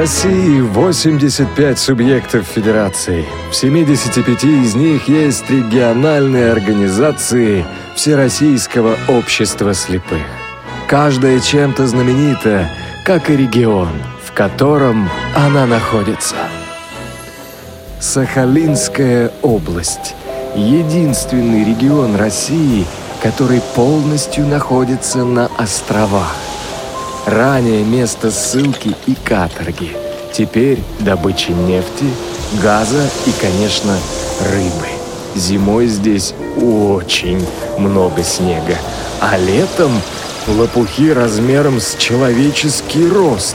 России 85 субъектов федерации. В 75 из них есть региональные организации Всероссийского общества слепых. Каждая чем-то знаменита, как и регион, в котором она находится. Сахалинская область – единственный регион России, который полностью находится на островах. Ранее место ссылки и каторги. Теперь добыча нефти, газа и, конечно, рыбы. Зимой здесь очень много снега, а летом лопухи размером с человеческий рост.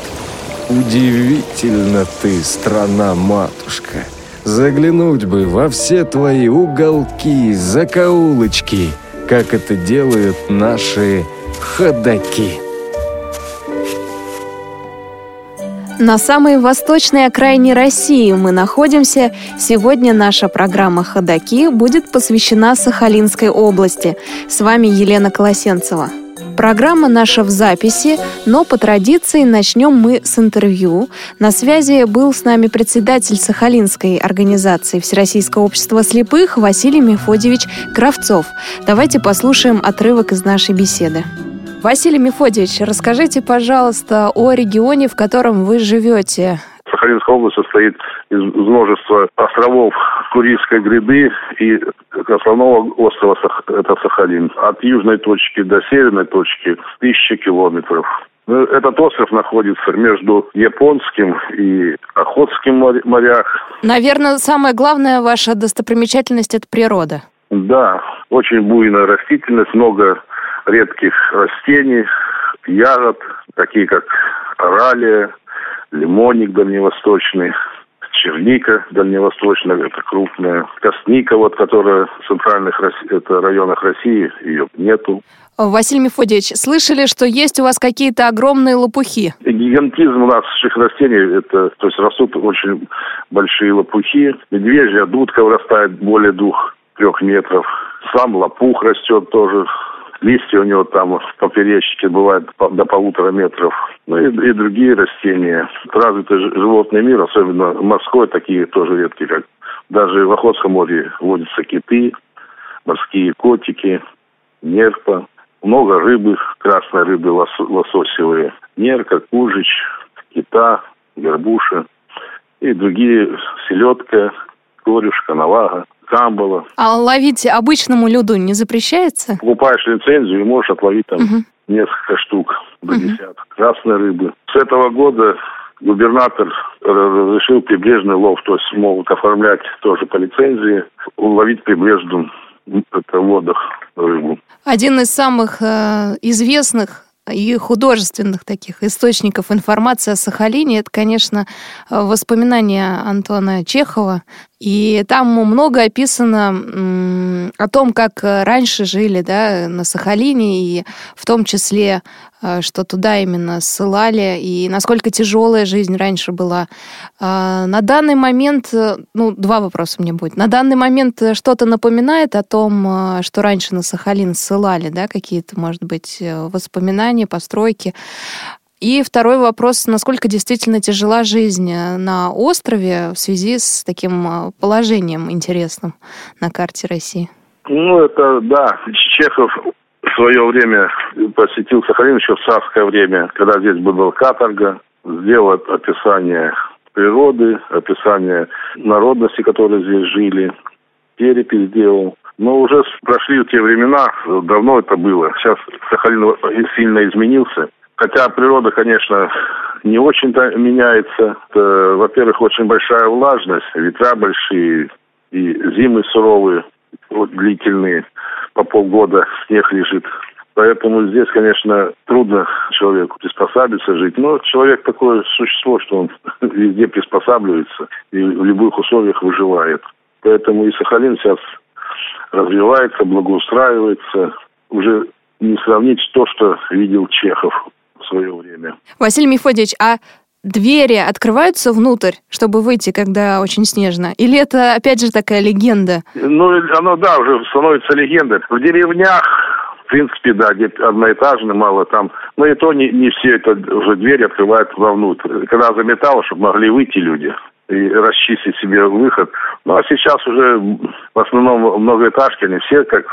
Удивительно ты, страна-матушка. Заглянуть бы во все твои уголки, закоулочки, как это делают наши ходаки. На самой восточной окраине России мы находимся. Сегодня наша программа «Ходоки» будет посвящена Сахалинской области. С вами Елена Колосенцева. Программа наша в записи, но по традиции начнем мы с интервью. На связи был с нами председатель Сахалинской организации Всероссийского общества слепых Василий Мефодьевич Кравцов. Давайте послушаем отрывок из нашей беседы. Василий Мефодьевич, расскажите, пожалуйста, о регионе, в котором вы живете. Сахалинская область состоит из множества островов Курильской гряды и основного острова это Сахалин. От южной точки до северной точки тысячи километров. Ну, этот остров находится между Японским и Охотским морях. Наверное, самая главная ваша достопримечательность – это природа. Да, очень буйная растительность, много редких растений, ягод, такие как оралия, лимонник дальневосточный, черника дальневосточная, это крупная, косника, вот, которая в центральных это районах России, ее нету. Василий Мефодьевич, слышали, что есть у вас какие-то огромные лопухи? Гигантизм наших растений, это, то есть растут очень большие лопухи. Медвежья дудка вырастает более двух-трех метров. Сам лопух растет тоже Листья у него там в поперечнике бывают до полутора метров. Ну и, и другие растения. Развитый животный мир, особенно морской, такие тоже редкие, как даже в Охотском море водятся киты, морские котики, нерпа. Много рыбы, красной рыбы лососевые. Нерка, кужич, кита, горбуша и другие селедка, корюшка, навага камбала. А ловить обычному люду не запрещается? Покупаешь лицензию и можешь отловить там угу. несколько штук до угу. десяток красной рыбы. С этого года губернатор разрешил прибрежный лов, то есть могут оформлять тоже по лицензии, ловить прибрежным это водах рыбу. Один из самых э, известных и художественных таких источников информации о Сахалине, это, конечно, воспоминания Антона Чехова. И там много описано о том, как раньше жили да, на Сахалине, и в том числе Э, что туда именно ссылали, и насколько тяжелая жизнь раньше была. А, на данный момент, э, ну, два вопроса мне будет. На данный момент э, что-то напоминает о том, что раньше на Сахалин ссылали, да, какие-то, может быть, воспоминания, постройки. И второй вопрос, насколько действительно тяжела жизнь на острове в связи с таким положением интересным на карте России? Ну, это, да, Чехов в свое время посетил Сахалин еще в царское время, когда здесь была каторга, сделал описание природы, описание народности, которые здесь жили, перепись сделал. Но уже прошли те времена, давно это было. Сейчас Сахалин сильно изменился. Хотя природа, конечно, не очень-то меняется. Во-первых, очень большая влажность, ветра большие и зимы суровые, вот, длительные по полгода снег лежит. Поэтому здесь, конечно, трудно человеку приспосабиться, жить. Но человек такое существо, что он везде приспосабливается и в любых условиях выживает. Поэтому и Сахалин сейчас развивается, благоустраивается. Уже не сравнить то, что видел Чехов в свое время. Василий Мефодьевич, а двери открываются внутрь, чтобы выйти, когда очень снежно? Или это, опять же, такая легенда? Ну, оно, да, уже становится легендой. В деревнях В принципе, да, где одноэтажный, мало там. Но и то не, не все это уже двери открывают вовнутрь. Когда заметало, чтобы могли выйти люди и расчистить себе выход. Ну а сейчас уже в основном многоэтажки, они все как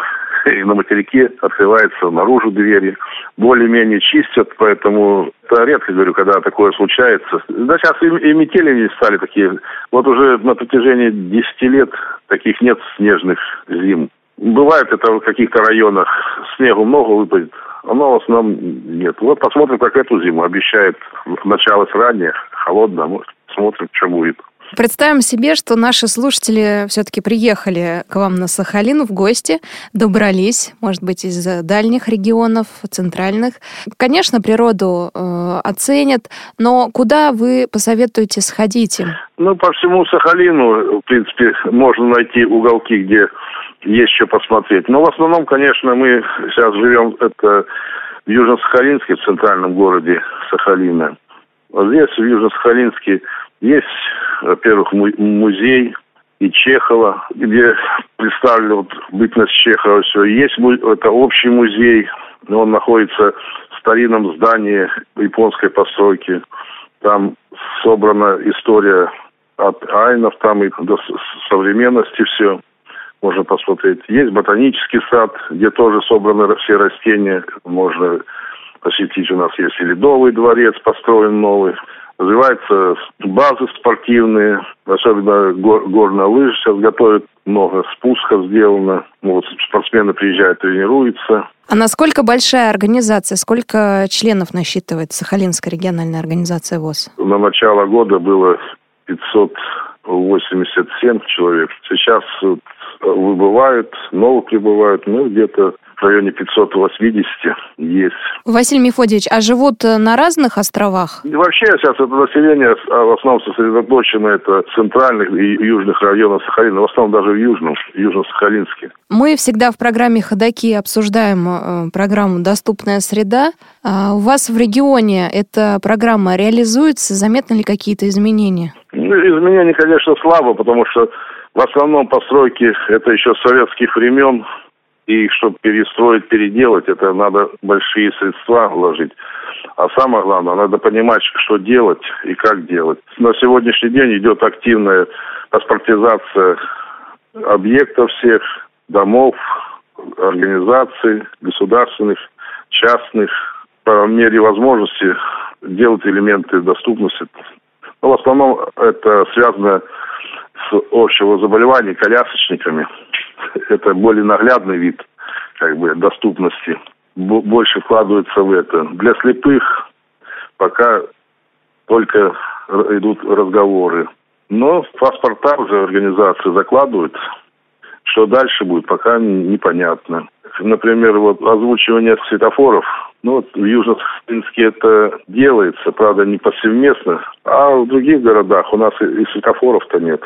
и на материке открываются наружу двери, более-менее чистят, поэтому это редко, говорю, когда такое случается. Да сейчас и, и метели стали такие. Вот уже на протяжении 10 лет таких нет снежных зим. Бывает это в каких-то районах снегу много выпадет, но в основном нет. Вот посмотрим, как эту зиму. Обещает начало ранее, холодно, может, смотрим, что будет. Представим себе, что наши слушатели все-таки приехали к вам на Сахалин в гости, добрались, может быть, из дальних регионов, центральных. Конечно, природу э, оценят, но куда вы посоветуете сходить им? Ну, по всему Сахалину, в принципе, можно найти уголки, где есть что посмотреть. Но в основном, конечно, мы сейчас живем это в Южно-Сахалинске, в центральном городе Сахалина. Здесь, в Южно-Сахалинске, есть, во-первых, музей и Чехова, где представлена вот бытность Чехова все. Есть это общий музей, он находится в старинном здании японской постройки. Там собрана история от айнов, там и до современности все можно посмотреть. Есть ботанический сад, где тоже собраны все растения. Можно посетить. У нас есть и Ледовый дворец, построен новый развиваются базы спортивные, особенно гор, горная лыжа сейчас готовят, много спусков сделано. Ну, вот спортсмены приезжают, тренируются. А насколько большая организация, сколько членов насчитывает Сахалинская региональная организация ВОЗ? На начало года было 587 человек. Сейчас выбывают, новые прибывают, ну, где-то в районе 580 есть. Василий Мефодьевич, а живут э, на разных островах? И вообще сейчас это население а, в основном сосредоточено это центральных и южных районах Сахалина, в основном даже в южном, южно-сахалинске. Мы всегда в программе «Ходоки» обсуждаем э, программу «Доступная среда». А у вас в регионе эта программа реализуется? Заметны ли какие-то изменения? Ну, изменения, конечно, слабо, потому что в основном постройки это еще советских времен, и чтобы перестроить, переделать, это надо большие средства вложить. А самое главное, надо понимать, что делать и как делать. На сегодняшний день идет активная паспортизация объектов всех, домов, организаций, государственных, частных. По мере возможности делать элементы доступности. Но в основном это связано с общего заболевания колясочниками это более наглядный вид как бы доступности. Больше вкладывается в это. Для слепых пока только идут разговоры. Но в паспорта уже организации закладывают. Что дальше будет, пока непонятно. Например, вот озвучивание светофоров. Ну, вот в Южно-Сахалинске это делается, правда, не повсеместно. А в других городах у нас и светофоров-то нет.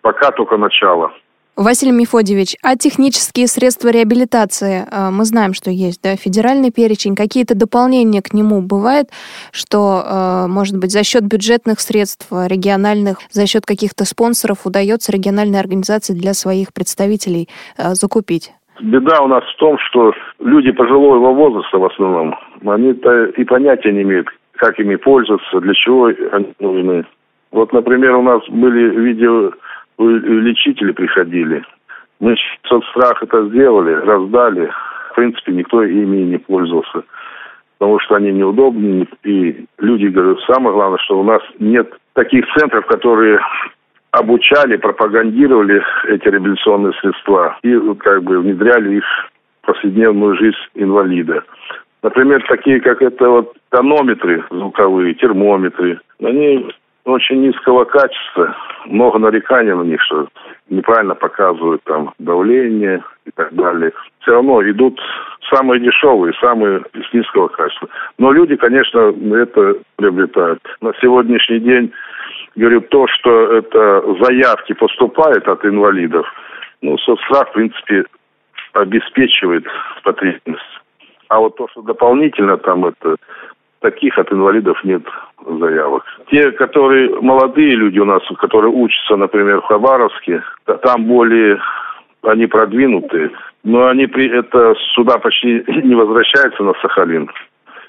Пока только начало. Василий Мефодьевич, а технические средства реабилитации, э, мы знаем, что есть, да, федеральный перечень, какие-то дополнения к нему бывает, что, э, может быть, за счет бюджетных средств региональных, за счет каких-то спонсоров удается региональной организации для своих представителей э, закупить? Беда у нас в том, что люди пожилого возраста в основном, они-то и понятия не имеют, как ими пользоваться, для чего они нужны. Вот, например, у нас были видео лечители приходили. Мы соцстрах это сделали, раздали. В принципе, никто ими не пользовался. Потому что они неудобны. И люди говорят, самое главное, что у нас нет таких центров, которые обучали, пропагандировали эти реабилитационные средства и как бы внедряли их в повседневную жизнь инвалида. Например, такие, как это вот тонометры звуковые, термометры, они очень низкого качества, много нареканий на них, что неправильно показывают там давление и так далее. Все равно идут самые дешевые, самые с низкого качества. Но люди, конечно, это приобретают. На сегодняшний день, говорю, то, что это заявки поступают от инвалидов, ну, соцстрах, в принципе, обеспечивает потребность. А вот то, что дополнительно там это таких от инвалидов нет заявок. Те, которые молодые люди у нас, которые учатся, например, в Хабаровске, там более они продвинутые, Но они при это сюда почти не возвращаются на Сахалин.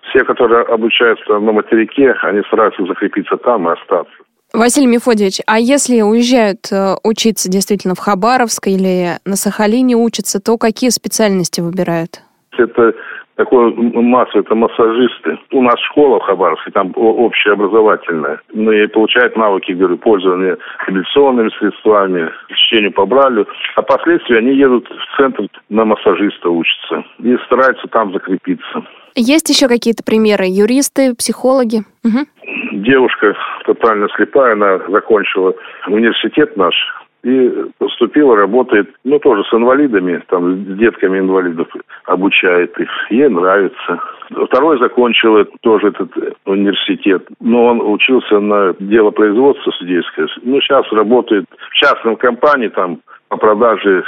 Все, которые обучаются на материке, они стараются закрепиться там и остаться. Василий Мефодьевич, а если уезжают э, учиться действительно в Хабаровск или на Сахалине учатся, то какие специальности выбирают? Это такой масса, это массажисты. У нас школа в Хабаровске, там общеобразовательная. Ну и получают навыки, говорю, пользования реабилитационными средствами, чтению по бралю. А последствия они едут в центр на массажиста учатся и стараются там закрепиться. Есть еще какие-то примеры? Юристы, психологи? Угу. Девушка тотально слепая, она закончила университет наш, и поступила, работает, ну, тоже с инвалидами, там, с детками инвалидов обучает их. Ей нравится. Второй закончил тоже этот университет, но он учился на дело производства судейское. Ну, сейчас работает в частном компании там по продаже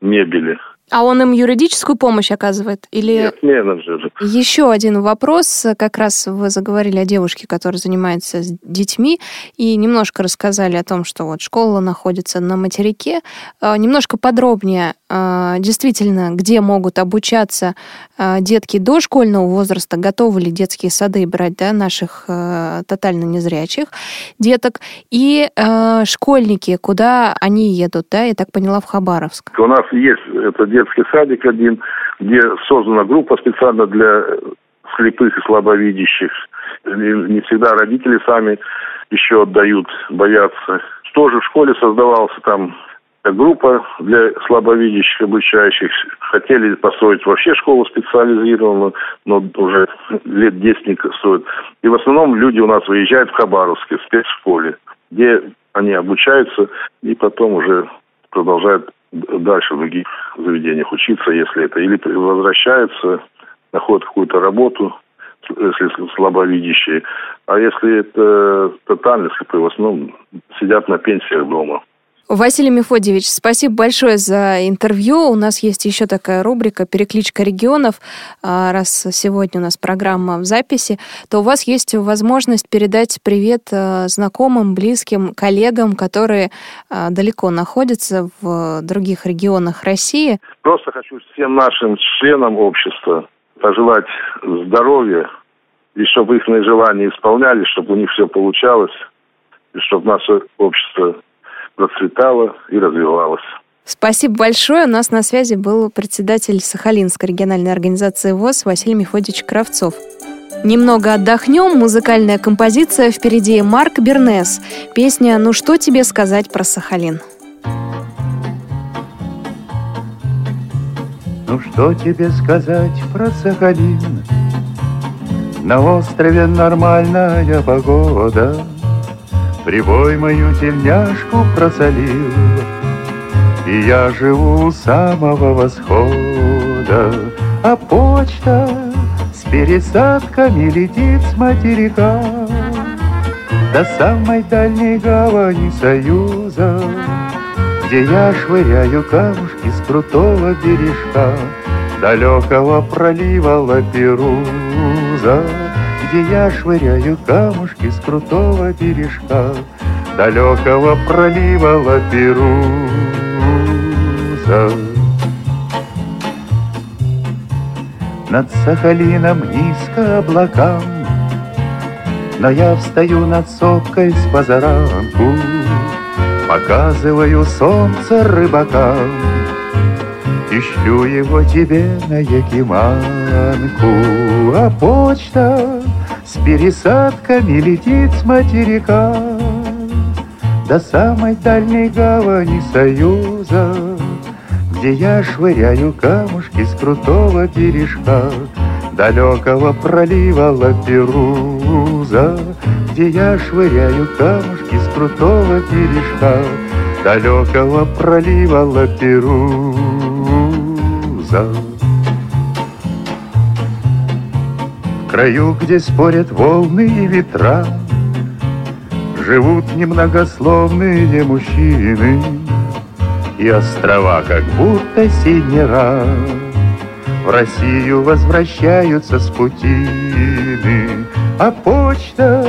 мебели. А он им юридическую помощь оказывает? Или... Нет, менеджер. Еще один вопрос. Как раз вы заговорили о девушке, которая занимается с детьми, и немножко рассказали о том, что вот школа находится на материке. А, немножко подробнее, а, действительно, где могут обучаться а, детки дошкольного возраста, готовы ли детские сады брать да, наших тотально незрячих деток, и школьники, куда они едут, да, я так поняла, в Хабаровск. У нас есть это детский садик один, где создана группа специально для слепых и слабовидящих. Не всегда родители сами еще отдают, боятся. Тоже в школе создавался там группа для слабовидящих обучающих. Хотели построить вообще школу специализированную, но уже лет 10 не стоит. И в основном люди у нас выезжают в Хабаровске, в спецшколе, где они обучаются и потом уже продолжают дальше в других заведениях учиться, если это, или возвращаются, находят какую-то работу, если слабовидящие, а если это тотально слепые, в основном сидят на пенсиях дома. Василий Мефодьевич, спасибо большое за интервью. У нас есть еще такая рубрика «Перекличка регионов». А, раз сегодня у нас программа в записи, то у вас есть возможность передать привет а, знакомым, близким, коллегам, которые а, далеко находятся в других регионах России. Просто хочу всем нашим членам общества пожелать здоровья, и чтобы их желания исполнялись, чтобы у них все получалось, и чтобы наше общество процветала и развивалась. Спасибо большое. У нас на связи был председатель Сахалинской региональной организации ВОЗ Василий Мефодич Кравцов. Немного отдохнем. Музыкальная композиция впереди Марк Бернес. Песня «Ну что тебе сказать про Сахалин?» Ну что тебе сказать про Сахалин? На острове нормальная погода — Прибой мою тельняшку просолил, И я живу у самого восхода, А почта с пересадками летит с материка. До самой дальней гавани Союза, Где я швыряю камушки с крутого бережка Далекого пролива Лаперуза где я швыряю камушки с крутого бережка Далекого пролива Лаперуза. Над Сахалином низко облакам, Но я встаю над сопкой с позаранку, Показываю солнце рыбакам, И шлю его тебе на Якиманку, А почта с пересадками летит с материка До самой дальней гавани Союза Где я швыряю камушки с крутого бережка Далекого пролива Лаперуза Где я швыряю камушки с крутого бережка Далекого пролива Лаперуза краю, где спорят волны и ветра, Живут немногословные мужчины, И острова как будто синера. В Россию возвращаются с путины, А почта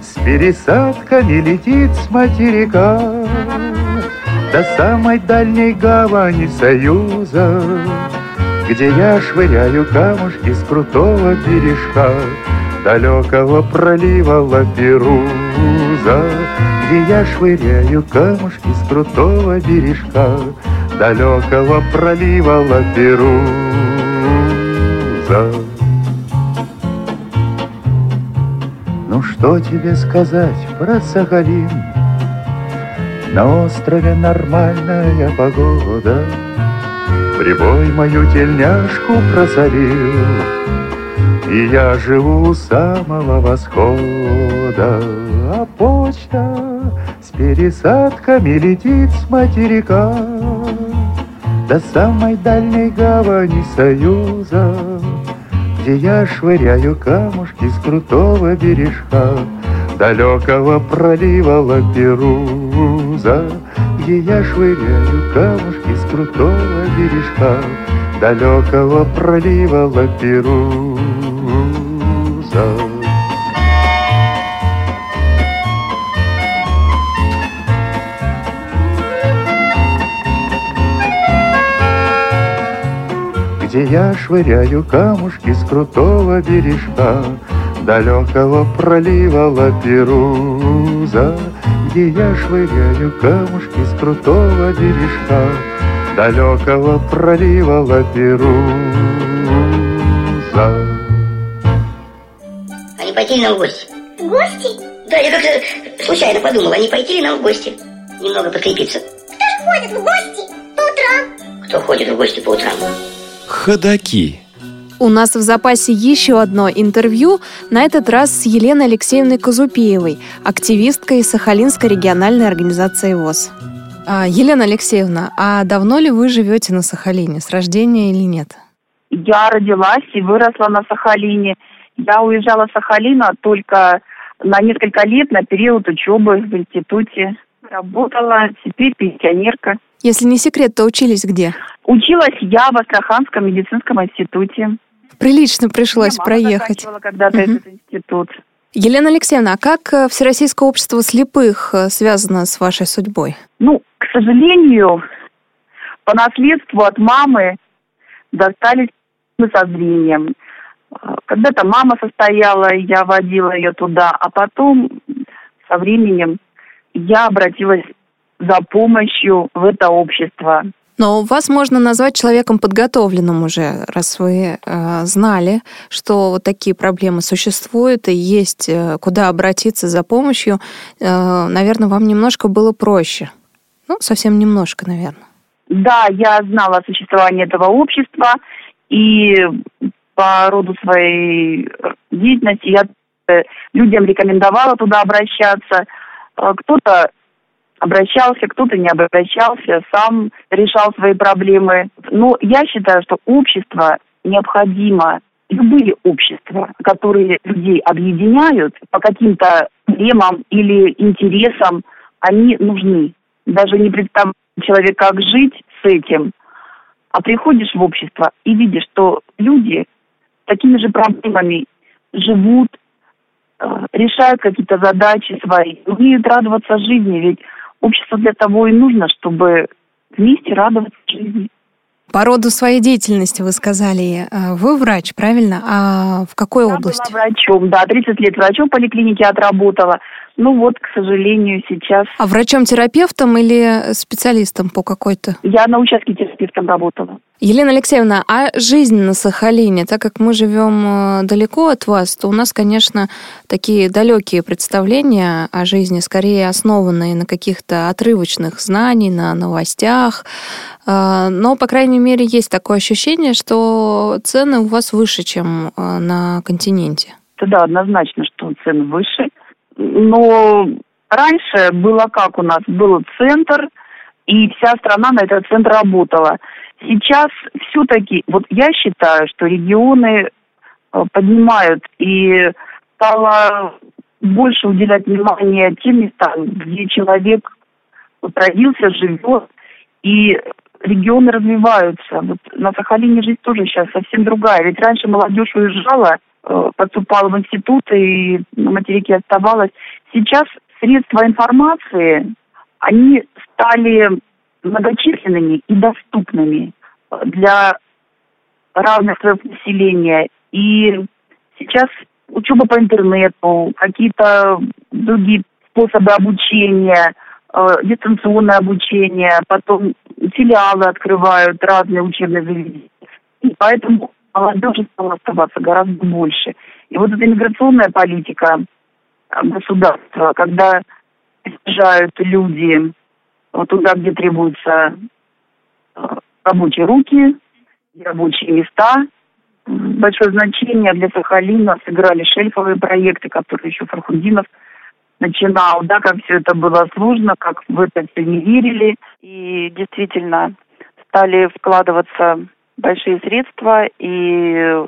с пересадками летит с материка. До самой дальней гавани Союза, где я швыряю камушки с крутого бережка далекого пролива Лаперуза, где я швыряю камушки с крутого бережка далекого пролива Лаперуза. Ну что тебе сказать про Сахалин? На острове нормальная погода, Прибой мою тельняшку прозорил, И я живу у самого восхода, А почта с пересадками летит с материка. До самой дальней гавани Союза, Где я швыряю камушки с крутого бережка. Далекого пролива Лаперуза, Где я швыряю камушки с крутого бережка Далекого пролива Лаперуза. Где я швыряю камушки с крутого бережка Далекого пролива Лаперуза Где я швыряю камушки с крутого бережка Далекого пролива Лаперуза А не пойти ли нам в гости? В гости? Да, я как-то случайно подумал, а не пойти ли нам в гости? Немного подкрепиться. Кто ж ходит в гости по утрам? Кто ходит в гости по утрам? Ходаки. У нас в запасе еще одно интервью, на этот раз с Еленой Алексеевной Казупеевой, активисткой Сахалинской региональной организации ВОЗ. А, Елена Алексеевна, а давно ли вы живете на Сахалине, с рождения или нет? Я родилась и выросла на Сахалине. Я уезжала с Сахалина только на несколько лет на период учебы в институте. Работала, теперь пенсионерка. Если не секрет, то учились где? Училась я в Астраханском медицинском институте. Прилично пришлось проехать. заканчивала когда-то Мгм. этот институт. Елена Алексеевна, а как э, Всероссийское общество слепых э, связано с вашей судьбой? Ну, к сожалению, по наследству от мамы достались мы со зрением. Э, Когда-то мама состояла, я водила ее туда, а потом со временем я обратилась за помощью в это общество. Но вас можно назвать человеком подготовленным уже, раз вы э, знали, что вот такие проблемы существуют и есть э, куда обратиться за помощью. Э, наверное, вам немножко было проще. Ну, совсем немножко, наверное. Да, я знала о существовании этого общества, и по роду своей деятельности я э, людям рекомендовала туда обращаться. Э, Кто-то обращался, кто-то не обращался, сам решал свои проблемы. Но я считаю, что общество необходимо, любые общества, которые людей объединяют по каким-то темам или интересам, они нужны. Даже не представляю человек, как жить с этим, а приходишь в общество и видишь, что люди такими же проблемами живут, э, решают какие-то задачи свои, умеют радоваться жизни, ведь общество для того и нужно, чтобы вместе радоваться жизни. По роду своей деятельности вы сказали, э, вы врач, правильно? А в какой Я области? была врачом, да, 30 лет врачом в поликлинике отработала. Ну вот, к сожалению, сейчас А врачом-терапевтом или специалистом по какой-то? я на участке терапевтом работала. Елена Алексеевна, а жизнь на Сахалине, так как мы живем э, далеко от вас, то у нас, конечно, такие далекие представления о жизни, скорее основанные на каких-то отрывочных знаниях, на новостях. Э, Но, по крайней мере, есть такое ощущение, что цены у вас выше, чем э, на континенте. Да, однозначно, что цены выше. Но раньше было как у нас? Был центр, и вся страна на этот центр работала. Сейчас все-таки, вот я считаю, что регионы э, поднимают и стало больше уделять внимание тем местам, где человек вот родился, живет, и регионы развиваются. Вот на Сахалине жизнь тоже сейчас совсем другая. Ведь раньше молодежь уезжала, поступала в институты и на материке оставалась. Сейчас средства информации, они стали многочисленными и доступными для разных слоев населения. И сейчас учеба по интернету, какие-то другие способы обучения, э, дистанционное обучение, потом филиалы открывают, разные учебные заведения. И поэтому молодежи стало оставаться гораздо больше. И вот эта миграционная политика э, государства, когда приезжают люди вот туда, где требуются э, рабочие руки, рабочие места, большое значение для Сахалина сыграли шельфовые проекты, которые еще Фархудинов начинал, да, как все это было сложно, как в это все не верили. И действительно стали вкладываться большие средства и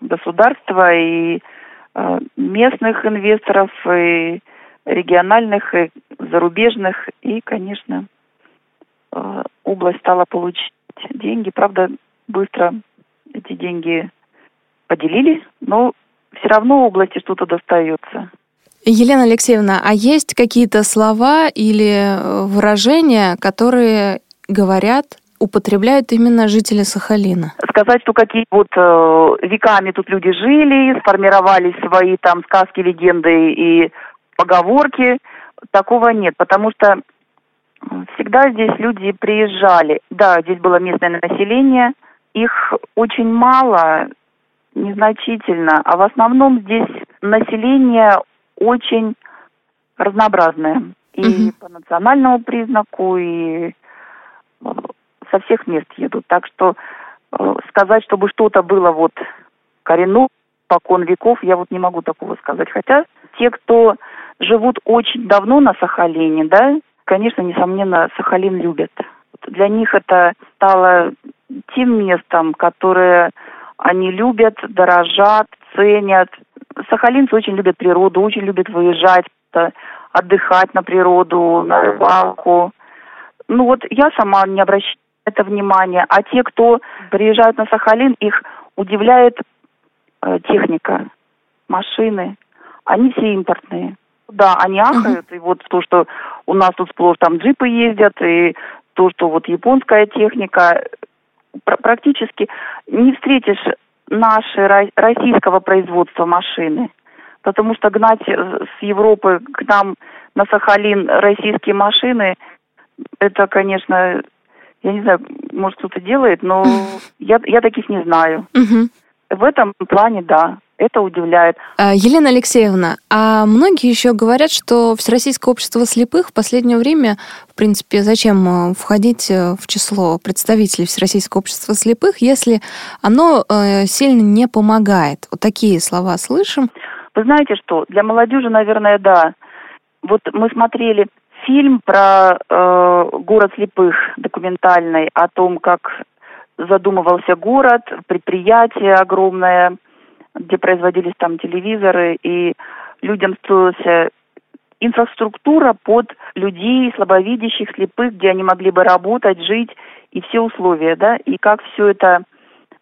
государства, и э, местных инвесторов, и региональных, и зарубежных. И, конечно, э, область стала получить деньги. Правда, быстро эти деньги поделили, но все равно области что-то достается. Елена Алексеевна, а есть какие-то слова или э, выражения, которые говорят, употребляют именно жители Сахалина? Сказать, что какие вот э, веками тут люди жили, сформировались свои там сказки, легенды и поговорки, такого нет, потому что всегда здесь люди приезжали. Да, здесь было местное население, их очень мало, незначительно, а в основном здесь население очень разнообразное. И угу. по национальному признаку, и со всех мест едут. Так что э, сказать, чтобы что-то было вот коренное, покон веков, я вот не могу такого сказать. Хотя те, кто живут очень давно на Сахалине, да, конечно, несомненно, Сахалин любят. Для них это стало тем местом, которое они любят, дорожат, ценят. Сахалинцы очень любят природу, очень любят выезжать, отдыхать на природу, на рыбалку. Ну вот я сама не обращаю на это внимания, а те, кто приезжают на Сахалин, их удивляет э, техника, машины. Они все импортные. Да, они ахают, uh-huh. и вот то, что у нас тут сплошь там джипы ездят, и то, что вот японская техника, практически не встретишь наши российского производства машины. Потому что гнать с Европы к нам на Сахалин российские машины, это, конечно, я не знаю, может кто-то делает, но я, я таких не знаю. В этом плане, да это удивляет. А, Елена Алексеевна, а многие еще говорят, что Всероссийское общество слепых в последнее время, в принципе, зачем э, входить э, в число представителей Всероссийского общества слепых, если оно э, сильно не помогает? Вот такие слова слышим. Вы знаете что, для молодежи, наверное, да. Вот мы смотрели фильм про э, город слепых документальный о том, как задумывался город, предприятие огромное, где производились там телевизоры, и людям строилась инфраструктура под людей слабовидящих, слепых, где они могли бы работать, жить, и все условия, да, и как все это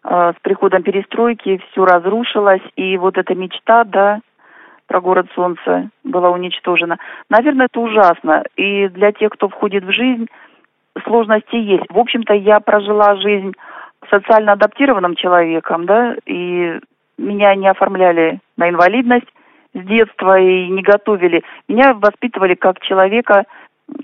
э, с приходом перестройки все разрушилось, и вот эта мечта, да, про город солнца была уничтожена. Наверное, это ужасно. И для тех, кто входит в жизнь, сложности есть. В общем-то, я прожила жизнь социально адаптированным человеком, да, и меня не оформляли на инвалидность с детства и не готовили. Меня воспитывали как человека,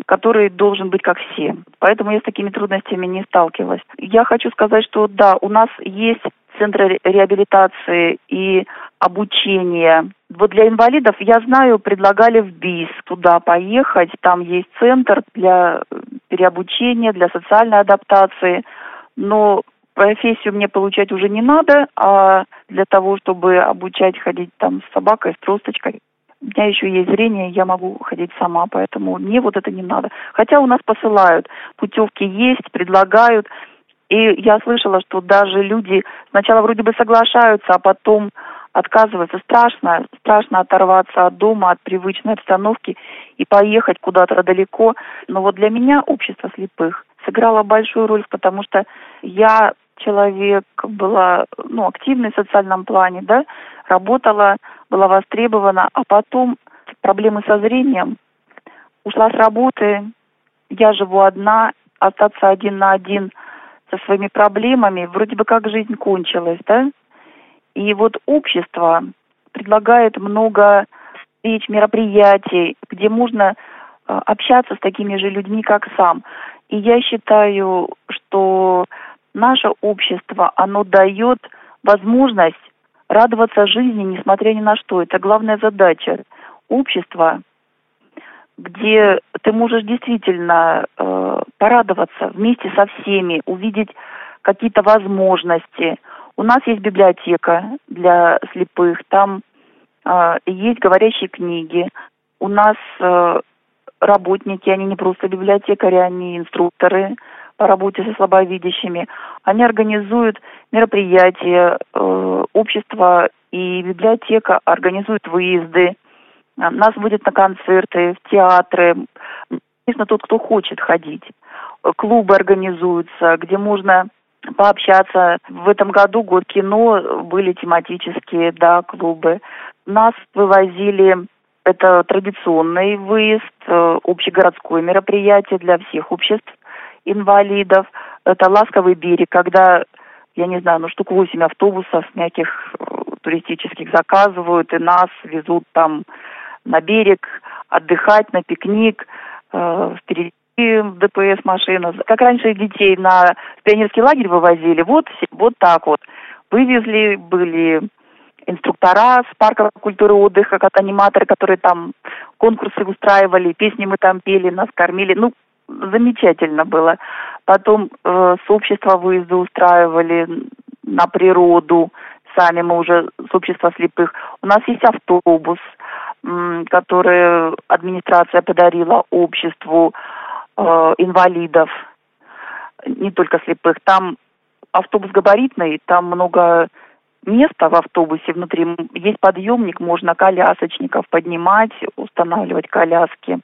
который должен быть как все. Поэтому я с такими трудностями не сталкивалась. Я хочу сказать, что да, у нас есть центры реабилитации и обучения. Вот для инвалидов, я знаю, предлагали в БИС туда поехать. Там есть центр для переобучения, для социальной адаптации. Но профессию мне получать уже не надо, а для того, чтобы обучать ходить там с собакой, с тросточкой, у меня еще есть зрение, я могу ходить сама, поэтому мне вот это не надо. Хотя у нас посылают, путевки есть, предлагают, и я слышала, что даже люди сначала вроде бы соглашаются, а потом отказываются. Страшно, страшно оторваться от дома, от привычной обстановки и поехать куда-то далеко. Но вот для меня общество слепых сыграло большую роль, потому что я человек, была ну, активной в социальном плане, да, работала, была востребована, а потом проблемы со зрением, ушла с работы, я живу одна, остаться один на один со своими проблемами, вроде бы как жизнь кончилась, да? И вот общество предлагает много встреч, мероприятий, где можно э, общаться с такими же людьми, как сам. И я считаю, что наше общество, оно дает возможность радоваться жизни, несмотря ни на что. Это главная задача общества, где ты можешь действительно э, порадоваться вместе со всеми, увидеть какие-то возможности. У нас есть библиотека для слепых, там э, есть говорящие книги. У нас э, работники, они не просто библиотекари, они инструкторы по работе со слабовидящими. Они организуют мероприятия, э, общество и библиотека организуют выезды, нас водят на концерты, в театры, естественно, тот, кто хочет ходить. Клубы организуются, где можно пообщаться. В этом году год кино были тематические, да, клубы. Нас вывозили это традиционный выезд, э, общегородское мероприятие для всех обществ инвалидов. Это «Ласковый берег», когда, я не знаю, ну штук восемь автобусов мягких э, туристических заказывают, и нас везут там на берег отдыхать, на пикник, э, впереди ДПС машина. Как раньше детей на пионерский лагерь вывозили, вот, вот так вот. Вывезли, были инструктора с парка культуры и отдыха, как аниматоры, которые там конкурсы устраивали, песни мы там пели, нас кормили. Ну, замечательно было. Потом э, сообщество выезды устраивали на природу. Сами мы уже с общества слепых. У нас есть автобус, который администрация подарила обществу инвалидов, не только слепых. Там автобус габаритный, там много места в автобусе внутри. Есть подъемник, можно колясочников поднимать, устанавливать коляски.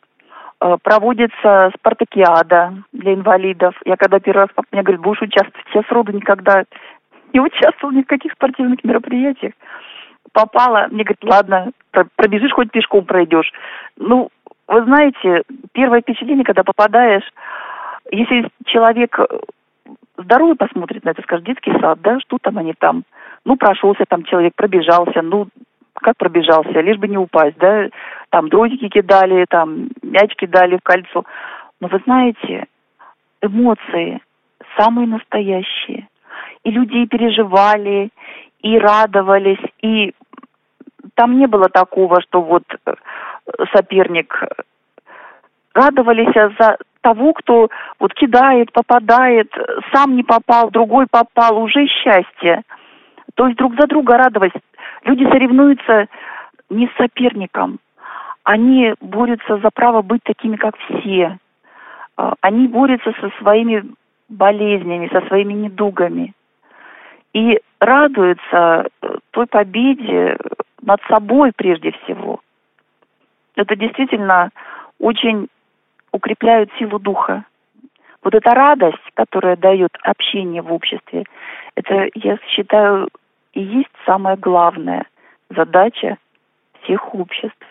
Э, проводится спартакиада для инвалидов. Я когда первый раз мне говорят, будешь участвовать, я сроду никогда не участвовал ни в каких спортивных мероприятиях. Попала, мне говорят, ладно, пробежишь, хоть пешком пройдешь. Ну, вы знаете, первое впечатление, когда попадаешь, если человек здоровый посмотрит на это, скажет, детский сад, да, что там они там, ну, прошелся там человек, пробежался, ну, как пробежался, лишь бы не упасть, да, там дротики кидали, там мяч кидали в кольцо. Но вы знаете, эмоции самые настоящие. И люди переживали, и радовались, и там не было такого, что вот э, соперник радовались за того, кто вот кидает, попадает, сам не попал, другой попал, уже счастье. То есть друг за друга радовались. Люди соревнуются не с соперником, они борются за право быть такими, как все. А, они борются со своими болезнями, со своими недугами. И радуются э, той победе над собой прежде всего. Это действительно очень укрепляет силу духа. Вот эта радость, которая дает общение в обществе, это, я считаю, и есть самая главная задача всех обществ.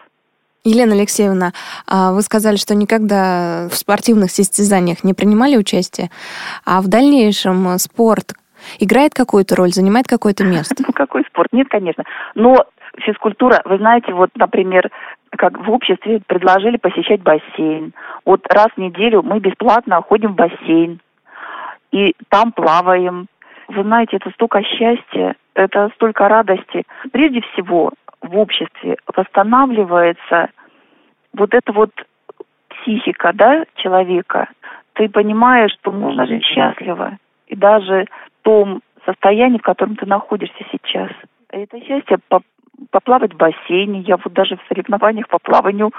Елена Алексеевна, а вы сказали, что никогда в спортивных состязаниях не принимали участие, а в дальнейшем спорт играет какую-то роль, занимает какое-то место? Ну, какой спорт? Нет, конечно. Но физкультура, вы знаете, вот, например, как в обществе предложили посещать бассейн. Вот раз в неделю мы бесплатно ходим в бассейн и там плаваем. Вы знаете, это столько счастья, это столько радости. Прежде всего, в обществе восстанавливается вот эта вот психика, да, человека. Ты понимаешь, что можно жить счастливо. И даже в том состоянии, в котором ты находишься сейчас. Это счастье поплавать в бассейне. Я вот даже в соревнованиях по плаванию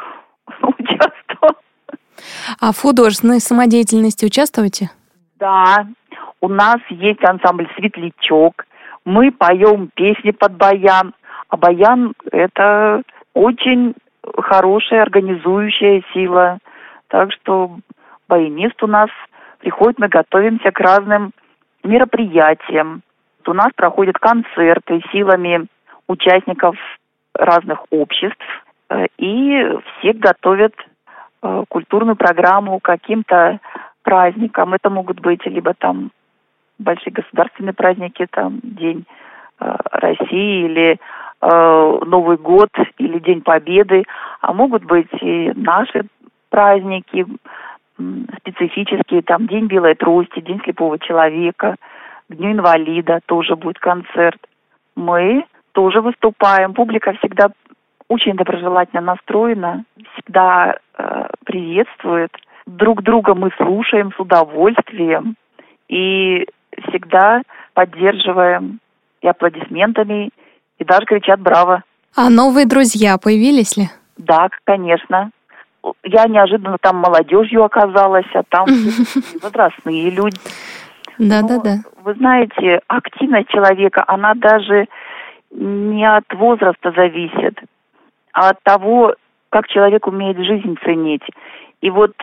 участвовала. А в художественной самодеятельности участвуете? Да, у нас есть ансамбль «Светлячок». Мы поем песни под баян. А баян – это очень хорошая организующая сила. Так что баянист у нас приходит, мы готовимся к разным мероприятиям. У нас проходят концерты силами участников разных обществ, э, и все готовят э, культурную программу каким-то праздникам. Это могут быть либо там большие государственные праздники, там День э, России или Новый год или День Победы, а могут быть и наши праздники специфические, там День Белой Трости, День Слепого Человека, Дню инвалида тоже будет концерт. Мы тоже выступаем. Публика всегда очень доброжелательно настроена, всегда э, приветствует. Друг друга мы слушаем с удовольствием и всегда поддерживаем и аплодисментами, и даже кричат «Браво!». А новые друзья появились ли? Да, конечно. Я неожиданно там молодежью оказалась, а там возрастные люди. Да, да, да. Вы знаете, активность человека, она даже не от возраста зависит, а от того, как человек умеет жизнь ценить. И вот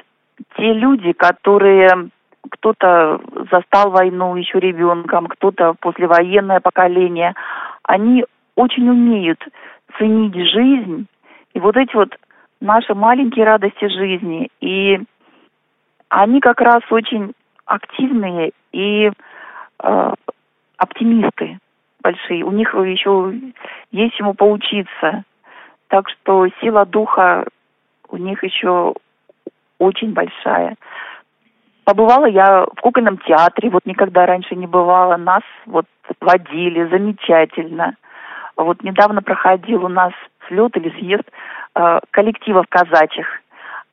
те люди, которые кто-то застал войну еще ребенком, кто-то послевоенное поколение, они очень умеют ценить жизнь. И вот эти вот наши маленькие радости жизни. И они как раз очень активные и э, оптимисты большие. У них еще есть чему поучиться. Так что сила духа у них еще очень большая. Побывала я в кукольном театре, вот никогда раньше не бывала. Нас вот водили замечательно. Вот недавно проходил у нас слет или съезд э, коллективов казачьих,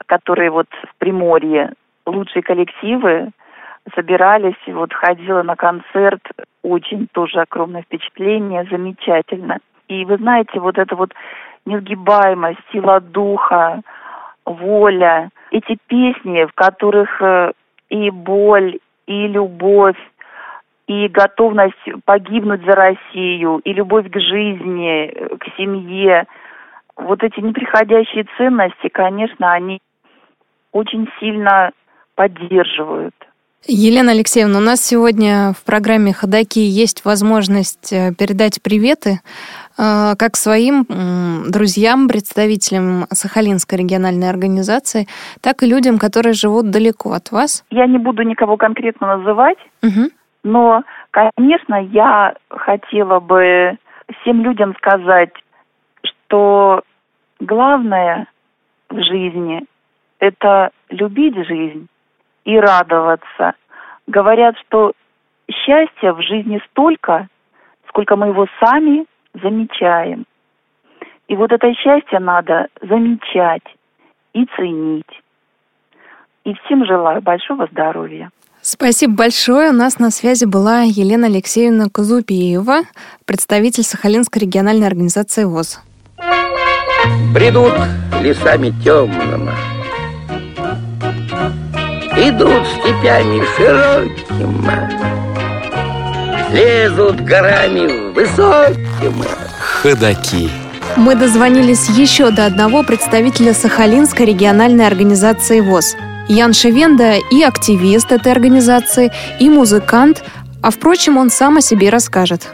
которые вот в Приморье, лучшие коллективы, собирались, и вот ходила на концерт, очень тоже огромное впечатление, замечательно. И вы знаете, вот это вот несгибаемость, сила духа, воля, эти песни, в которых э, и боль, и любовь, и готовность погибнуть за Россию, и любовь к жизни, э, к семье. Вот эти неприходящие ценности, конечно, они очень сильно поддерживают. Елена Алексеевна, у нас сегодня в программе «Ходоки» есть возможность э, передать приветы э, как своим друзьям, представителям Сахалинской региональной организации, так и людям, которые живут далеко от вас. Я не буду никого конкретно называть, угу. но, конечно, я хотела бы всем людям сказать, что главное в жизни – это любить жизнь и радоваться. Говорят, что счастья в жизни столько, сколько мы его сами замечаем. И вот это счастье надо замечать и ценить. И всем желаю большого здоровья. Спасибо большое. У нас на связи была Елена Алексеевна Кузупиева, представитель Сахалинской региональной организации ВОЗ. Бредут лесами темными, Идут степями широкими, Лезут горами высокими. Ходаки. Мы дозвонились еще до одного представителя Сахалинской региональной организации ВОЗ. Ян Шевенда и активист этой организации, и музыкант, а впрочем, он сам о себе расскажет.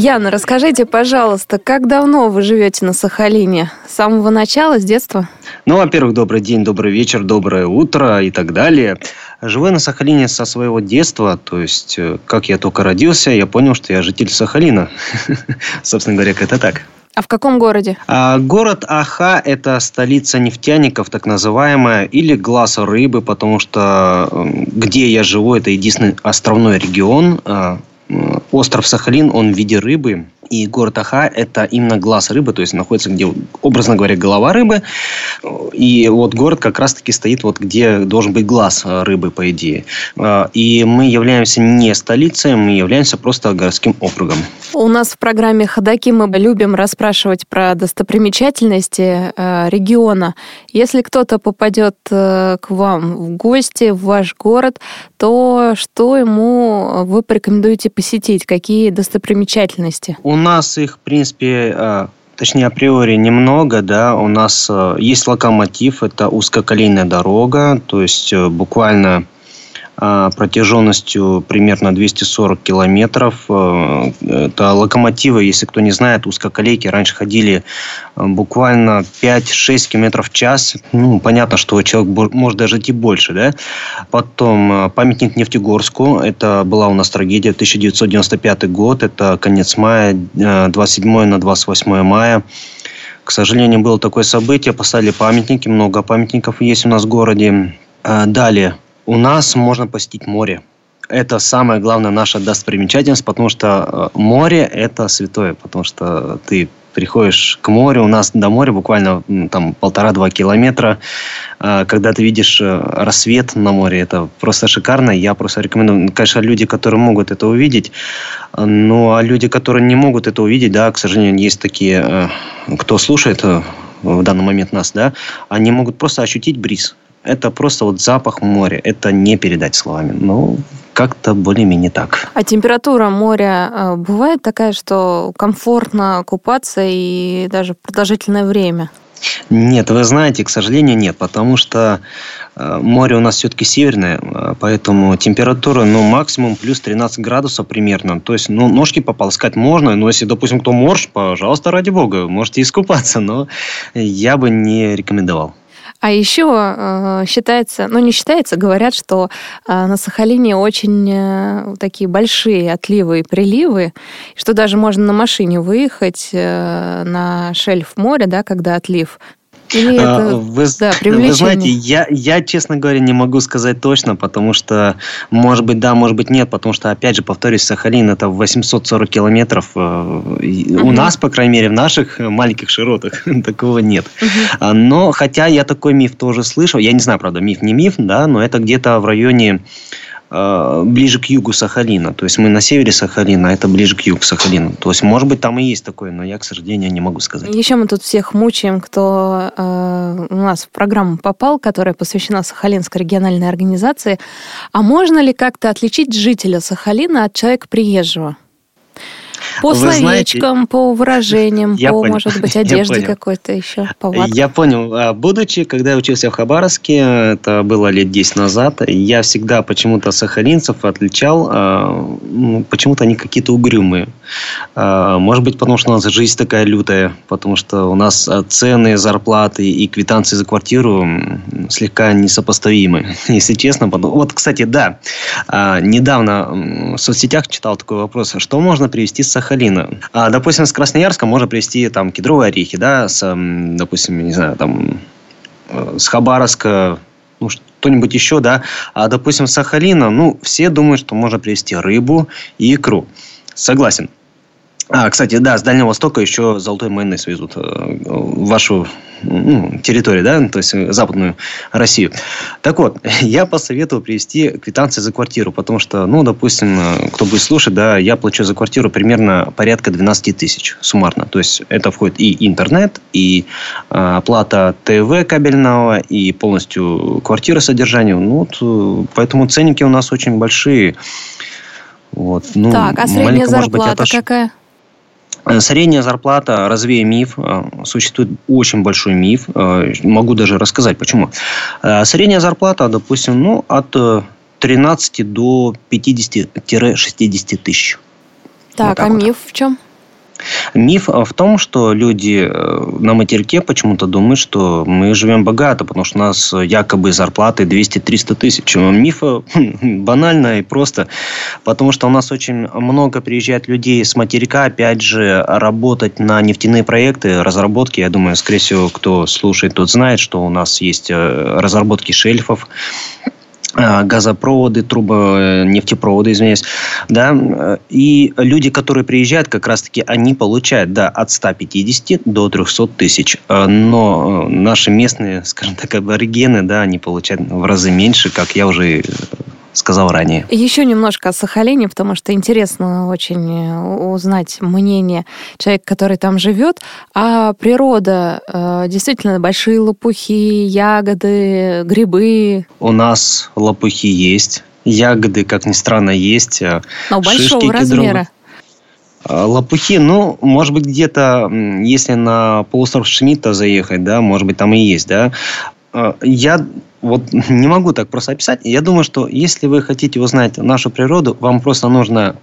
Яна, расскажите, пожалуйста, как давно вы живете на Сахалине? С самого начала, с детства? Ну, во-первых, добрый день, добрый вечер, доброе утро и так далее. Живу я на Сахалине со своего детства, то есть, э, как я только родился, я понял, что я житель Сахалина. Собственно говоря, это так. А в каком городе? А, город Аха – это столица нефтяников, так называемая, или глаз рыбы, потому что где я живу, это единственный островной регион, а, остров Сахалин, он в виде рыбы, и город Аха – это именно глаз рыбы, то есть находится где, образно говоря, голова рыбы. И вот город как раз-таки стоит вот где должен быть глаз рыбы, по идее. А, и мы являемся не столицей, мы являемся просто городским округом. У нас в программе «Ходоки» мы любим расспрашивать про достопримечательности э, региона. Если кто-то попадет э, к вам в гости, в ваш город, то что ему вы порекомендуете посетить? Какие достопримечательности? У нас их, в принципе, э, точнее априори немного, да, у нас есть локомотив, это узкоколейная дорога, то есть буквально а, протяженностью примерно 240 километров. Э, это локомотивы, если кто не знает, узкоколейки раньше ходили э, буквально 5-6 километров в час. Ну, понятно, что человек может даже идти больше. Да? Потом э, памятник Нефтегорску. Это была у нас трагедия 1995 год. Это конец мая, 27 на 28 мая. К сожалению, было такое событие. Поставили памятники. Много памятников есть у нас в городе. Далее у нас можно посетить море. Это самая главная наша достопримечательность, потому что э, море – это святое, потому что ты приходишь к морю, у нас до моря буквально там полтора-два километра. А, когда ты видишь э, рассвет на море, это просто шикарно. Я просто рекомендую. Конечно, люди, которые могут это увидеть, ну, а люди, которые не могут это увидеть, да, к сожалению, есть такие, э, кто слушает в данный момент нас, да, они могут просто ощутить бриз это просто вот запах моря. Это не передать словами. Ну, как-то более-менее так. А температура моря э, бывает такая, что комфортно купаться и даже продолжительное время? Нет, вы знаете, к сожалению, нет, потому что э, море у нас все-таки северное, э, поэтому температура, ну, максимум плюс 13 градусов примерно. То есть, ну, ножки пополоскать можно, но если, допустим, кто морж, пожалуйста, ради бога, можете искупаться, но я бы не рекомендовал. А еще э, считается, ну не считается, говорят, что э, на Сахалине очень э, такие большие отливы и приливы, что даже можно на машине выехать на шельф моря, да, когда отлив, или а, это, вы, да, вы знаете, я, я, честно говоря, не могу сказать точно, потому что, может быть, да, может быть, нет, потому что, опять же, повторюсь, Сахалин это 840 километров. Угу. У нас, по крайней мере, в наших маленьких широтах такого нет. Угу. Но, хотя я такой миф тоже слышал, я не знаю, правда, миф не миф, да, но это где-то в районе ближе к югу Сахалина. То есть мы на севере Сахалина, а это ближе к югу Сахалина. То есть, может быть, там и есть такое, но я, к сожалению, не могу сказать. Еще мы тут всех мучаем, кто э, у нас в программу попал, которая посвящена Сахалинской региональной организации. А можно ли как-то отличить жителя Сахалина от человека приезжего? По Вы словечкам, знаете, по выражениям, по, понял. может быть, одежде какой-то еще, повадкам. Я понял. А, будучи, когда я учился в Хабаровске, это было лет 10 назад, я всегда почему-то сахалинцев отличал, а, почему-то они какие-то угрюмые. А, может быть, потому что у нас жизнь такая лютая, потому что у нас цены, зарплаты и квитанции за квартиру слегка несопоставимы, если честно. Вот, кстати, да, недавно в соцсетях читал такой вопрос, что можно привести с Сахалина. А, допустим, с Красноярска можно привезти там кедровые орехи, да, с, допустим, не знаю, там э, с Хабаровска, ну, что-нибудь еще, да. А, допустим, с Сахалина, ну, все думают, что можно привезти рыбу и икру. Согласен. А, кстати, да, с Дальнего Востока еще золотой майонез везут э, в вашу ну, территорию, да, то есть э, западную Россию. Так вот, я посоветую привести квитанции за квартиру, потому что, ну, допустим, э, кто будет слушать, да, я плачу за квартиру примерно порядка 12 тысяч суммарно. То есть это входит и интернет, и оплата ТВ кабельного, и полностью квартира содержания. Ну, вот, поэтому ценники у нас очень большие. Вот, ну, так, а средняя зарплата быть, какая? Э, средняя зарплата, развея миф, э, существует очень большой миф, э, могу даже рассказать почему. Средняя зарплата, допустим, ну, от 13 до 50-60 тысяч. Так, вот а вот. миф в чем? Миф в том, что люди э, на материке почему-то думают, что мы живем богато, потому что у нас якобы зарплаты 200-300 тысяч. Миф э, банально и просто, потому что у нас очень много приезжает людей с материка, опять же, работать на нефтяные проекты, разработки. Я думаю, скорее всего, кто слушает, тот знает, что у нас есть э, разработки шельфов, Э, газопроводы, трубы, э, нефтепроводы, извиняюсь, да, и люди, которые приезжают, как раз-таки они получают, да, от 150 до 300 тысяч, э, но наши местные, скажем так, аборигены, да, они получают в разы меньше, как я уже сказал ранее. Еще немножко о Сахалине, потому что интересно очень э, узнать мнение человека, который там живет. А природа, э, действительно, большие лопухи, ягоды, грибы. У нас лопухи есть, ягоды, как ни странно, есть. Э, Но большого размера. Лопухи, ну, может быть, где-то, если на полуостров Шмидта заехать, да, может быть, там и есть, да. Я вот не могу так просто описать. Я думаю, что если вы хотите узнать нашу природу, вам просто нужно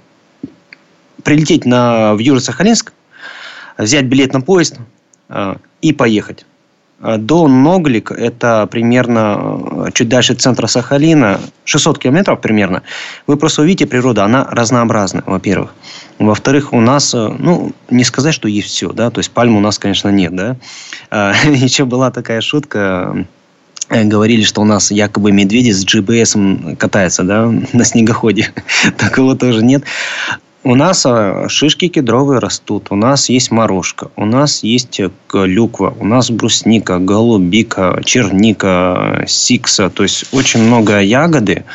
прилететь на, в Южно-Сахалинск, взять билет на поезд э, и поехать. Э, до Ноглик, это примерно э, чуть дальше центра Сахалина, 600 километров примерно. Вы просто увидите природу, она разнообразна, во-первых. Во-вторых, у нас, ну, не сказать, что есть все, да, то есть пальм у нас, конечно, нет, да. Еще была такая шутка, говорили, что у нас якобы медведи с GBS катаются, да, на снегоходе. Такого тоже нет. У нас а, шишки кедровые растут, у нас есть морожка, у нас есть э, клюква, у нас брусника, голубика, черника, сикса. То есть очень много ягоды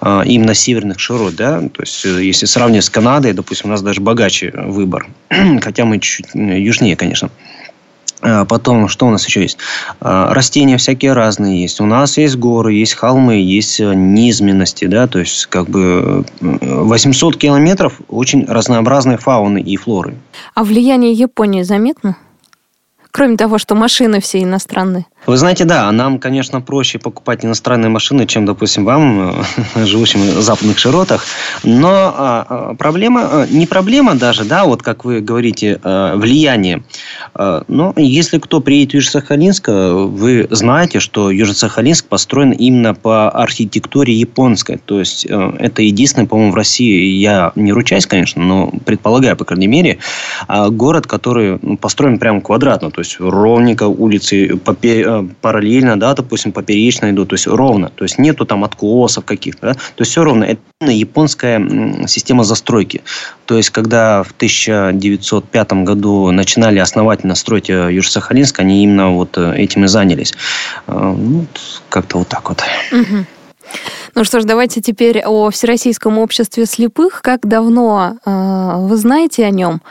именно северных широт. Да? То есть э, если сравнивать с Канадой, допустим, у нас даже богаче выбор. Хотя мы э, южнее, конечно. А, потом, что у нас еще есть? А, растения всякие разные есть. У нас есть горы, есть холмы, есть э, низменности, да, то есть как бы 800 километров очень разнообразной фауны и флоры. А влияние Японии заметно? Кроме того, что машины все иностранные. Вы знаете, да, нам, конечно, проще покупать иностранные машины, чем, допустим, вам, э, живущим в западных широтах. Но а, а, проблема, э, не проблема даже, да, вот как вы говорите, э, влияние. Но если кто приедет в Южно-Сахалинск, вы знаете, что Южно-Сахалинск построен именно по архитектуре японской. То есть это единственный, по-моему, в России, я не ручаюсь, конечно, но предполагаю, по крайней мере, город, который ну, построен прямо квадратно. То есть ровненько улицы по параллельно, да, допустим, поперечно идут, то есть ровно, то есть нету там откосов каких-то, да? то есть все ровно. Это японская система застройки. То есть, когда в 1905 году начинали основательно строить э, Южно-Сахалинск, они именно вот э, этим и занялись. Э, ну, как-то вот так вот. Ну что ж, давайте теперь о Всероссийском обществе слепых. Как давно э, вы знаете о нем?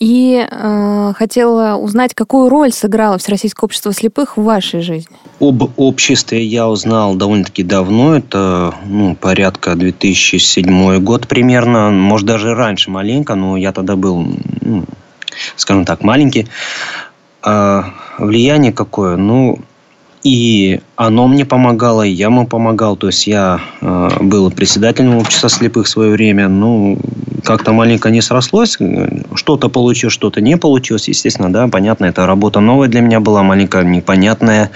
И э, хотела узнать, какую роль сыграло Всероссийское общество слепых в вашей жизни. Об обществе я узнал довольно-таки давно. Это ну, порядка 2007 год примерно. Может, даже раньше маленько, но я тогда был, ну, скажем так, маленький. А влияние какое? Ну, и оно мне помогало, и я ему помогал. То есть я э, был председателем общества слепых в свое время. Ну, как-то маленько не срослось. Что-то получилось, что-то не получилось. Естественно, да, понятно, это работа новая для меня была, маленько непонятная.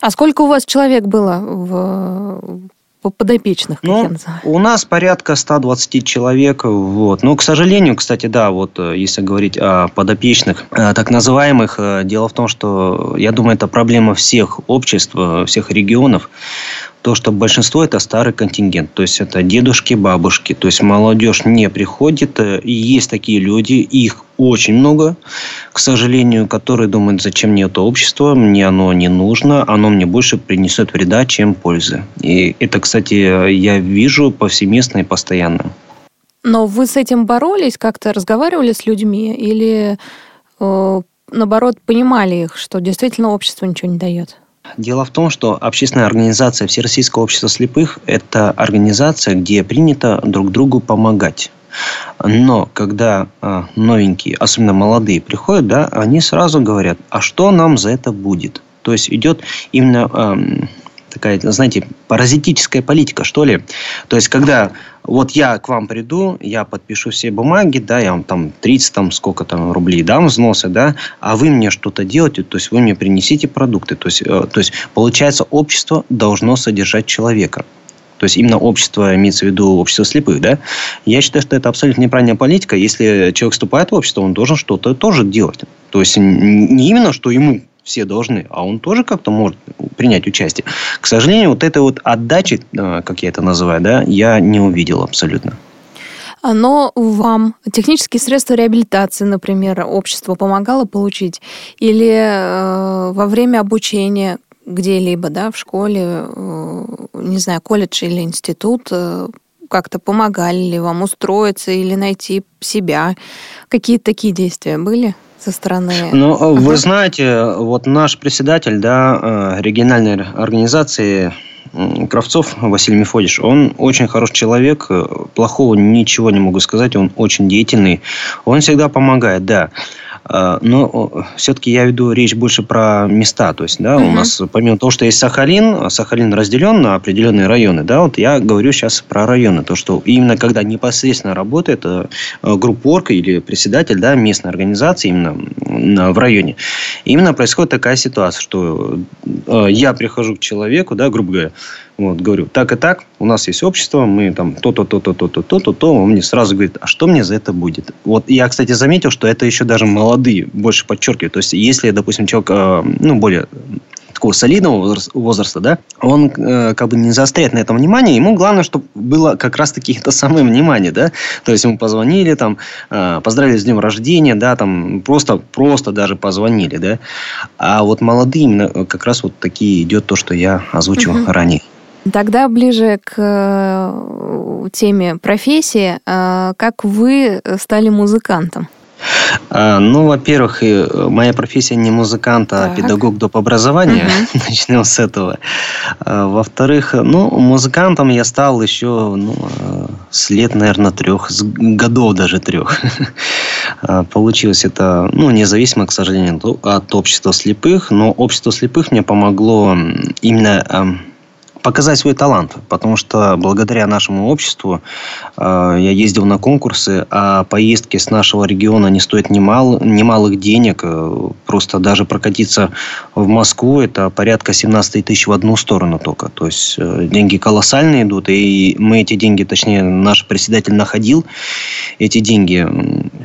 А сколько у вас человек было в подопечных, ну, У нас порядка 120 человек. Вот. Но, к сожалению, кстати, да, вот э, если говорить о подопечных, э, так называемых, э, дело в том, что, я думаю, это проблема всех обществ, всех регионов то, что большинство это старый контингент, то есть это дедушки, бабушки, то есть молодежь не приходит, э, и есть такие люди, их очень много, к сожалению, которые думают, зачем мне это общество, мне оно не нужно, оно мне больше принесет вреда, чем пользы. И это, кстати, я вижу повсеместно и постоянно. Но вы с этим боролись, как-то разговаривали с людьми или э, наоборот понимали их, что действительно общество ничего не дает? Дело в том, что общественная организация Всероссийского общества слепых – это организация, где принято друг другу помогать. Но когда а, новенькие, особенно молодые, приходят, да, они сразу говорят, а что нам за это будет? То есть идет именно такая, знаете, паразитическая политика, что ли. То есть, когда вот я к вам приду, я подпишу все бумаги, да, я вам там 30, там сколько там рублей дам взносы, да, а вы мне что-то делаете, то есть вы мне принесите продукты. То есть, э, то есть получается, общество должно содержать человека. То есть именно общество, имеется в виду общество слепых, да? Я считаю, что это абсолютно неправильная политика. Если человек вступает в общество, он должен что-то тоже делать. То есть не именно, что ему все должны, а он тоже как-то может принять участие. К сожалению, вот этой вот отдачи, э, как я это называю, да, я не увидел абсолютно. Но вам технические средства реабилитации, например, общество помогало получить? Или э, во время обучения где-либо, да, в школе, э, не знаю, колледж или институт, э, как-то помогали ли вам устроиться или найти себя? Какие-то такие действия были? Со стороны? Ну, uh вы знаете, вот наш председатель, да, э, региональной организации Кравцов Василий Мефодич, он очень хороший человек, плохого ничего не могу сказать, он очень деятельный, он всегда помогает, да. А, но все-таки я веду речь больше про места. То есть, да, угу. у нас помимо того, что есть Сахалин, Сахалин разделен на определенные районы, да, вот я говорю сейчас про районы. То, что именно когда непосредственно работает э, группорка или председатель, да, местной организации именно в районе, именно происходит такая ситуация, что э, я прихожу к человеку, да, грубо говоря, вот, говорю, так и так, у нас есть общество, мы там то-то, то-то, то-то, то-то, то, он мне сразу говорит, а что мне за это будет? Вот я, кстати, заметил, что это еще даже молодые больше подчеркивают. То есть, если, допустим, человек, э, ну, более такого солидного возраста, да, он э, как бы не заостряет на этом внимание, ему главное, чтобы было как раз-таки это самое внимание, да, то есть ему позвонили, там, э, поздравили с днем рождения, да, там, просто, просто даже позвонили, да, а вот молодые именно как раз вот такие идет то, что я озвучил угу. ранее. Тогда ближе к э, теме профессии. Э, как вы стали музыкантом? А, ну, во-первых, моя профессия не музыкант, а так. педагог доп. образования. Угу. Начнем с этого. А, во-вторых, ну, музыкантом я стал еще ну, с лет, наверное, трех, с годов даже трех. Получилось это, ну, независимо, к сожалению, от общества слепых, но общество слепых мне помогло именно показать свой талант, потому что благодаря нашему обществу э, я ездил на конкурсы, а поездки с нашего региона не стоят немал, немалых денег. Э, просто даже прокатиться в Москву это порядка 17 тысяч в одну сторону только. То есть э, деньги колоссальные идут, и мы эти деньги, точнее наш председатель находил эти деньги.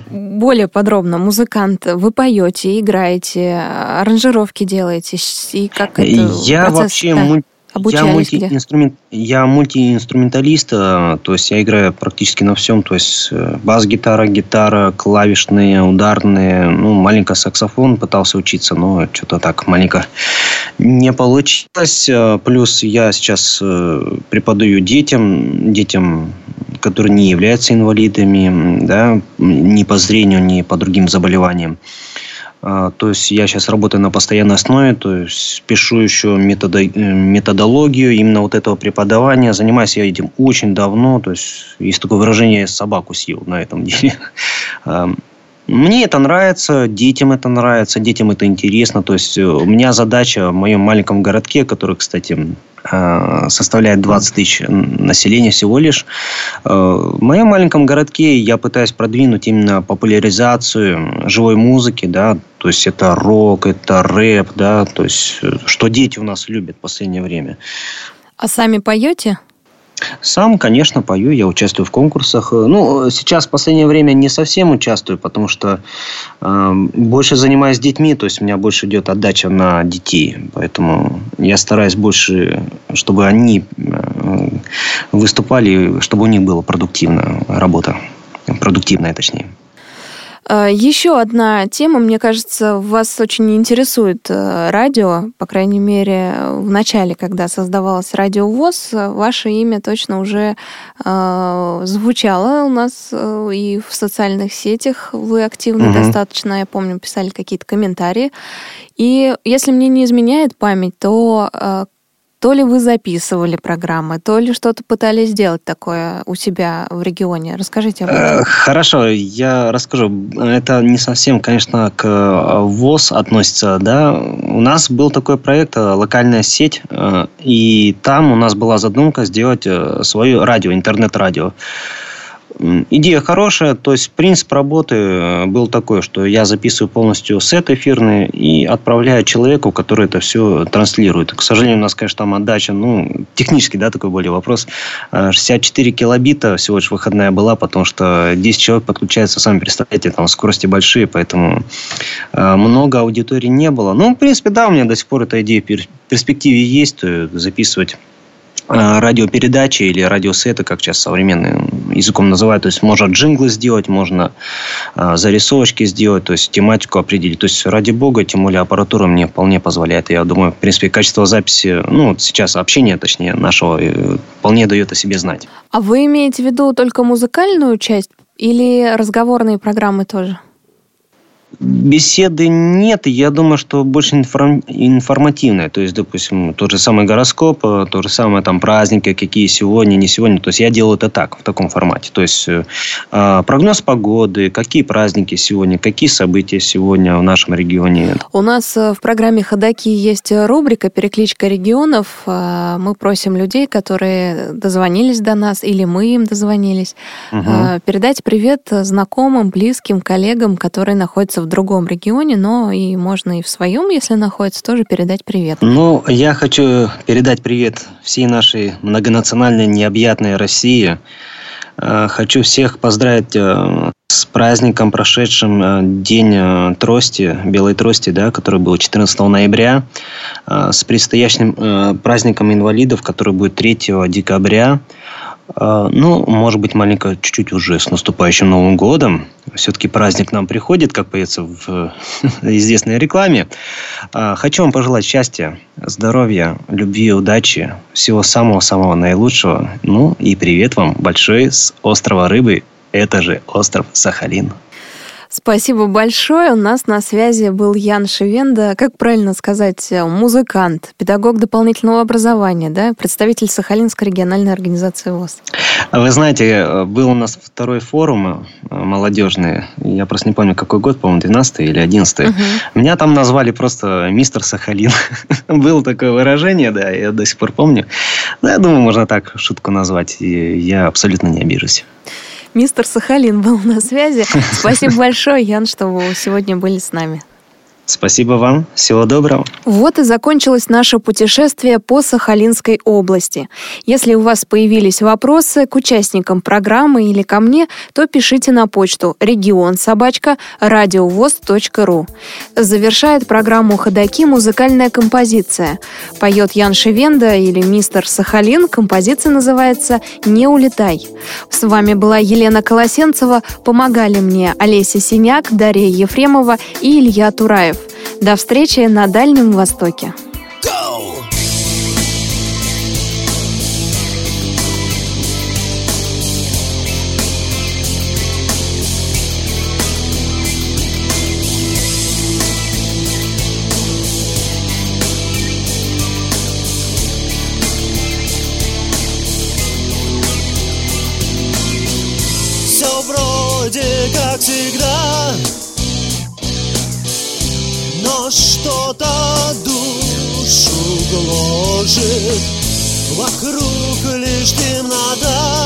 Более подробно, музыкант, вы поете, играете, аранжировки делаете, и как это Я процесс, вообще да Обучались я, мультиинструмент, я мультиинструменталист, э, то есть я играю практически на всем, то есть э, бас-гитара, гитара, клавишные, ударные, ну, маленько саксофон пытался учиться, но что-то так маленько не получилось. Э, плюс я сейчас преподаю детям, детям, которые не являются инвалидами, да, ни по зрению, ни по другим заболеваниям. А, то есть я сейчас работаю на постоянной основе, то есть пишу еще методо, э, методологию именно вот этого преподавания. Занимаюсь я этим очень давно, то есть есть такое выражение «я собаку съел» на этом деле. А, мне это нравится, детям это нравится, детям это интересно. То есть э, у меня задача в моем маленьком городке, который, кстати, э, составляет 20 тысяч населения всего лишь. Э, в моем маленьком городке я пытаюсь продвинуть именно популяризацию живой музыки, да, то есть это рок, это рэп, да, то есть что дети у нас любят в последнее время. А сами поете? Сам, конечно, пою, я участвую в конкурсах. Ну, сейчас в последнее время не совсем участвую, потому что э, больше занимаюсь детьми, то есть у меня больше идет отдача на детей. Поэтому я стараюсь больше, чтобы они э, выступали, чтобы у них была продуктивная работа. Продуктивная, точнее. А, Еще одна тема, мне кажется, вас очень интересует э, радио, по крайней мере, в начале, когда создавалось радио ВОЗ, ваше имя точно уже э, звучало у нас э, и в социальных сетях. Вы активны угу. достаточно, я помню, писали какие-то комментарии. И если мне не изменяет память, то то ли вы записывали программы, то ли что-то пытались сделать такое у себя в регионе. Расскажите об этом. Э, хорошо, я расскажу. Это не совсем, конечно, к э, ВОЗ относится. Да? У нас был такой проект э, «Локальная сеть», и там у нас была задумка сделать свое радио, интернет-радио. Идея хорошая, то есть принцип работы э, был такой, что я записываю полностью сет эфирный и отправляю человеку, который это все транслирует. К сожалению, у нас, конечно, там отдача, ну, технически, да, такой более вопрос. 64 э, килобита всего лишь выходная была, потому что 10 человек подключается, сами представляете, там скорости большие, поэтому э, много аудитории не было. Ну, в принципе, да, у меня до сих пор эта идея в перспективе есть, записывать радиопередачи или радиосеты, как сейчас современным языком называют. То есть можно джинглы сделать, можно э, зарисовочки сделать, то есть тематику определить. То есть ради бога, тем более аппаратура мне вполне позволяет. Я думаю, в принципе, качество записи, ну, сейчас общения, точнее, нашего, э, вполне дает о себе знать. А вы имеете в виду только музыкальную часть или разговорные программы тоже? Беседы нет, я думаю, что больше информ... информативные. То есть, допустим, тот же самый гороскоп, э, то же самое там праздники, какие сегодня, не сегодня. То есть я делаю это так, в таком формате. То есть э, а, прогноз погоды, какие праздники сегодня, какие события сегодня в нашем регионе. У нас э, в программе «Ходоки» есть рубрика «Перекличка регионов». Мы просим людей, которые дозвонились до нас, или мы им дозвонились, угу. передать привет знакомым, близким, коллегам, которые находятся в другом регионе, но и можно и в своем, если находится, тоже передать привет. Ну, я хочу передать привет всей нашей многонациональной необъятной России. Э, хочу всех поздравить э, с праздником, прошедшим э, День трости, белой трости, да, который был 14 ноября, с предстоящим праздником инвалидов, который будет 3 декабря. А, ну, может быть, маленько чуть-чуть уже с наступающим Новым годом. Все-таки праздник нам приходит, как поется в известной рекламе. А, хочу вам пожелать счастья, здоровья, любви, удачи, всего самого-самого наилучшего. Ну и привет вам большой с острова Рыбы. Это же остров Сахалин. Спасибо большое. У нас на связи был Ян Шевенда, как правильно сказать, музыкант, педагог дополнительного образования, да, представитель Сахалинской региональной организации ВОЗ. Вы знаете, был у нас второй форум э, молодежный, я просто не помню, какой год, по-моему, 12 или 11 угу. Меня там назвали просто мистер Сахалин. Было такое выражение, да, я до сих пор помню. Да, я думаю, можно так шутку назвать, и я абсолютно не обижусь. Мистер Сахалин был на связи. Спасибо большое, Ян, что вы сегодня были с нами. Спасибо вам. Всего доброго. Вот и закончилось наше путешествие по Сахалинской области. Если у вас появились вопросы к участникам программы или ко мне, то пишите на почту регион. Завершает программу «Ходоки» музыкальная композиция. Поет Ян Шевенда или мистер Сахалин. Композиция называется «Не улетай». С вами была Елена Колосенцева. Помогали мне Олеся Синяк, Дарья Ефремова и Илья Тураев. До встречи на Дальнем Востоке. Гложет Вокруг лишь темнота